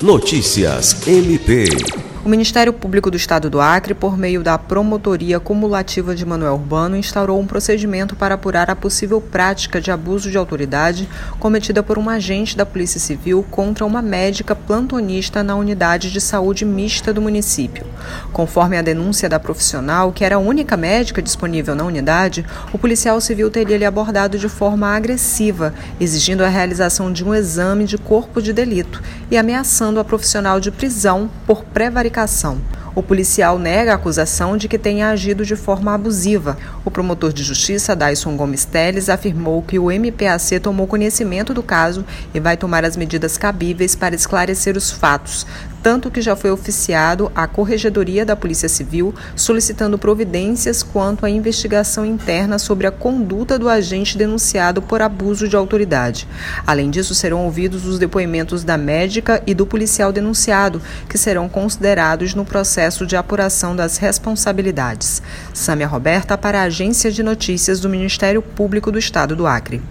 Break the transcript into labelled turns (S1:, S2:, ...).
S1: Notícias MP.
S2: O Ministério Público do Estado do Acre, por meio da Promotoria Cumulativa de Manuel Urbano, instaurou um procedimento para apurar a possível prática de abuso de autoridade cometida por um agente da Polícia Civil contra uma médica plantonista na unidade de saúde mista do município. Conforme a denúncia da profissional, que era a única médica disponível na unidade, o policial civil teria lhe abordado de forma agressiva, exigindo a realização de um exame de corpo de delito e ameaçando a profissional de prisão por prevaricação o policial nega a acusação de que tenha agido de forma abusiva. O promotor de justiça, Dyson Gomes Teles, afirmou que o MPAC tomou conhecimento do caso e vai tomar as medidas cabíveis para esclarecer os fatos, tanto que já foi oficiado à Corregedoria da Polícia Civil solicitando providências quanto à investigação interna sobre a conduta do agente denunciado por abuso de autoridade. Além disso, serão ouvidos os depoimentos da médica e do policial denunciado, que serão considerados no processo de apuração das responsabilidades. Sâmia Roberta para a Agência de Notícias do Ministério Público do Estado do Acre.